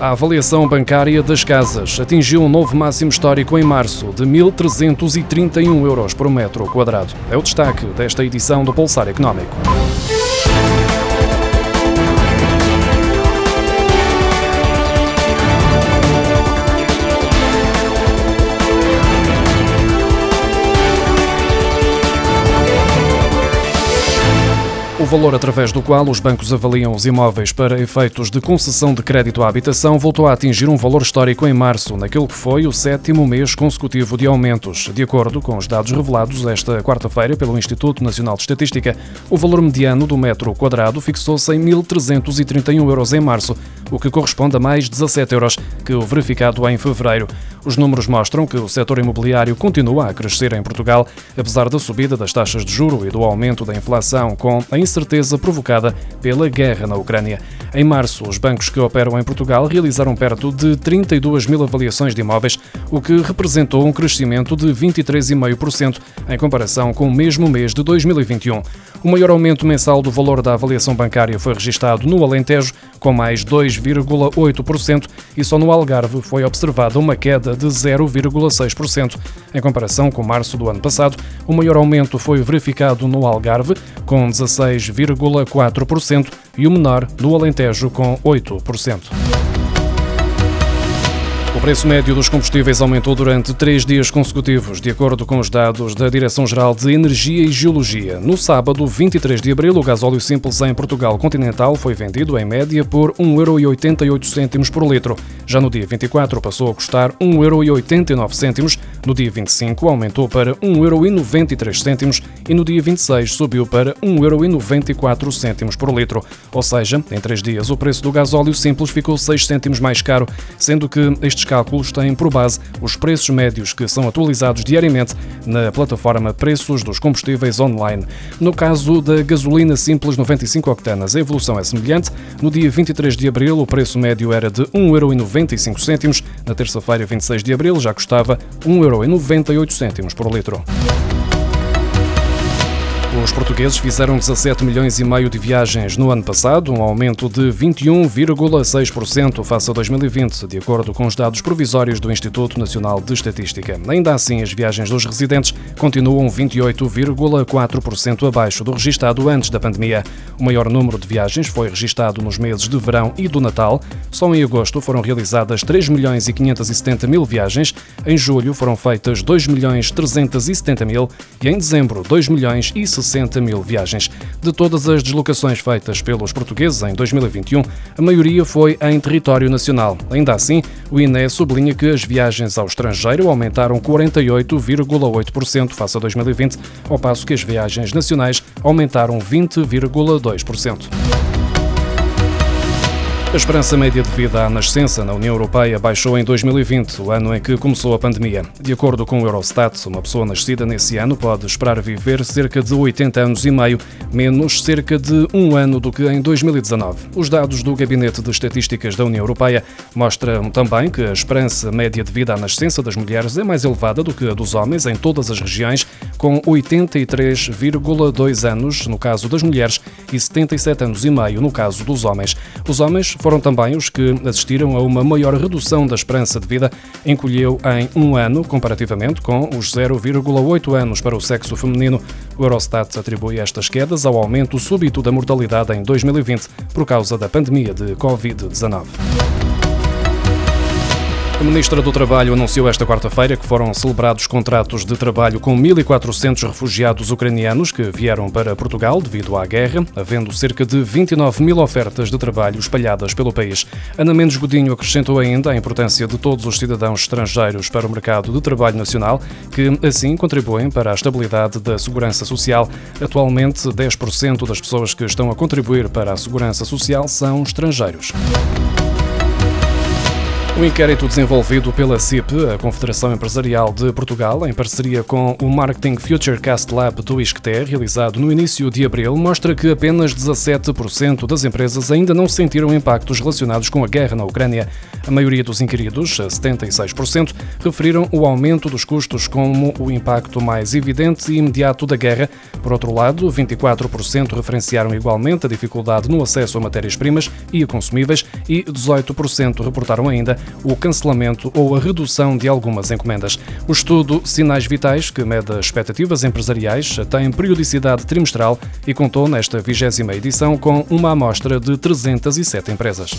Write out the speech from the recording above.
A avaliação bancária das casas atingiu um novo máximo histórico em março, de 1.331 euros por metro quadrado. É o destaque desta edição do Pulsar Económico. Valor através do qual os bancos avaliam os imóveis para efeitos de concessão de crédito à habitação voltou a atingir um valor histórico em março, naquele que foi o sétimo mês consecutivo de aumentos. De acordo com os dados revelados esta quarta-feira pelo Instituto Nacional de Estatística, o valor mediano do metro quadrado fixou-se em 1.331 euros em março, o que corresponde a mais 17 euros que o verificado em fevereiro. Os números mostram que o setor imobiliário continua a crescer em Portugal, apesar da subida das taxas de juro e do aumento da inflação, com a incerteza provocada pela guerra na Ucrânia. Em março, os bancos que operam em Portugal realizaram perto de 32 mil avaliações de imóveis, o que representou um crescimento de 23,5% em comparação com o mesmo mês de 2021. O maior aumento mensal do valor da avaliação bancária foi registado no Alentejo, com mais 2,8%, e só no Algarve foi observada uma queda de 0,6%. Em comparação com março do ano passado, o maior aumento foi verificado no Algarve, com 16,4%, e o menor no Alentejo, com 8%. O preço médio dos combustíveis aumentou durante três dias consecutivos, de acordo com os dados da Direção-Geral de Energia e Geologia. No sábado, 23 de abril, o gasóleo simples em Portugal continental foi vendido em média por 1,88€ por litro. Já no dia 24 passou a custar 1,89€, no dia 25 aumentou para 1,93€ e no dia 26 subiu para 1,94€ por litro. Ou seja, em três dias o preço do gasóleo simples ficou 6 cêntimos mais caro, sendo que estes cálculos têm por base os preços médios que são atualizados diariamente na plataforma Preços dos Combustíveis Online. No caso da gasolina simples 95 octanas, a evolução é semelhante. No dia 23 de abril, o preço médio era de 1,95€. Na terça-feira, 26 de abril, já custava 1,98€ por litro. Os portugueses fizeram 17 milhões e meio de viagens no ano passado, um aumento de 21,6% face a 2020, de acordo com os dados provisórios do Instituto Nacional de Estatística. Ainda assim, as viagens dos residentes continuam 28,4% abaixo do registado antes da pandemia. O maior número de viagens foi registado nos meses de verão e do Natal. Só em agosto foram realizadas 3 milhões e 570 mil viagens, em julho foram feitas 2 milhões 370 mil e em dezembro 2 milhões e 60 mil viagens. De todas as deslocações feitas pelos portugueses em 2021, a maioria foi em território nacional. Ainda assim, o INE sublinha que as viagens ao estrangeiro aumentaram 48,8% face a 2020, ao passo que as viagens nacionais aumentaram 20,2%. A esperança média de vida à nascença na União Europeia baixou em 2020, o ano em que começou a pandemia. De acordo com o Eurostat, uma pessoa nascida nesse ano pode esperar viver cerca de 80 anos e meio, menos cerca de um ano do que em 2019. Os dados do Gabinete de Estatísticas da União Europeia mostram também que a esperança média de vida à nascença das mulheres é mais elevada do que a dos homens em todas as regiões, com 83,2 anos no caso das mulheres e 77 anos e meio no caso dos homens. Os homens foram também os que assistiram a uma maior redução da esperança de vida, encolheu em um ano, comparativamente com os 0,8 anos para o sexo feminino. O Eurostat atribui estas quedas ao aumento súbito da mortalidade em 2020 por causa da pandemia de Covid-19. A Ministra do Trabalho anunciou esta quarta-feira que foram celebrados contratos de trabalho com 1.400 refugiados ucranianos que vieram para Portugal devido à guerra, havendo cerca de 29 mil ofertas de trabalho espalhadas pelo país. Ana Mendes Godinho acrescentou ainda a importância de todos os cidadãos estrangeiros para o mercado de trabalho nacional, que assim contribuem para a estabilidade da segurança social. Atualmente, 10% das pessoas que estão a contribuir para a segurança social são estrangeiros. O inquérito desenvolvido pela CIP, a Confederação Empresarial de Portugal, em parceria com o Marketing Futurecast Lab do ISCTE, realizado no início de abril, mostra que apenas 17% das empresas ainda não sentiram impactos relacionados com a guerra na Ucrânia. A maioria dos inquiridos, 76%, referiram o aumento dos custos como o impacto mais evidente e imediato da guerra. Por outro lado, 24% referenciaram igualmente a dificuldade no acesso a matérias-primas e a consumíveis e 18% reportaram ainda o cancelamento ou a redução de algumas encomendas. O estudo Sinais Vitais, que mede as expectativas empresariais, tem periodicidade trimestral e contou nesta vigésima edição com uma amostra de 307 empresas.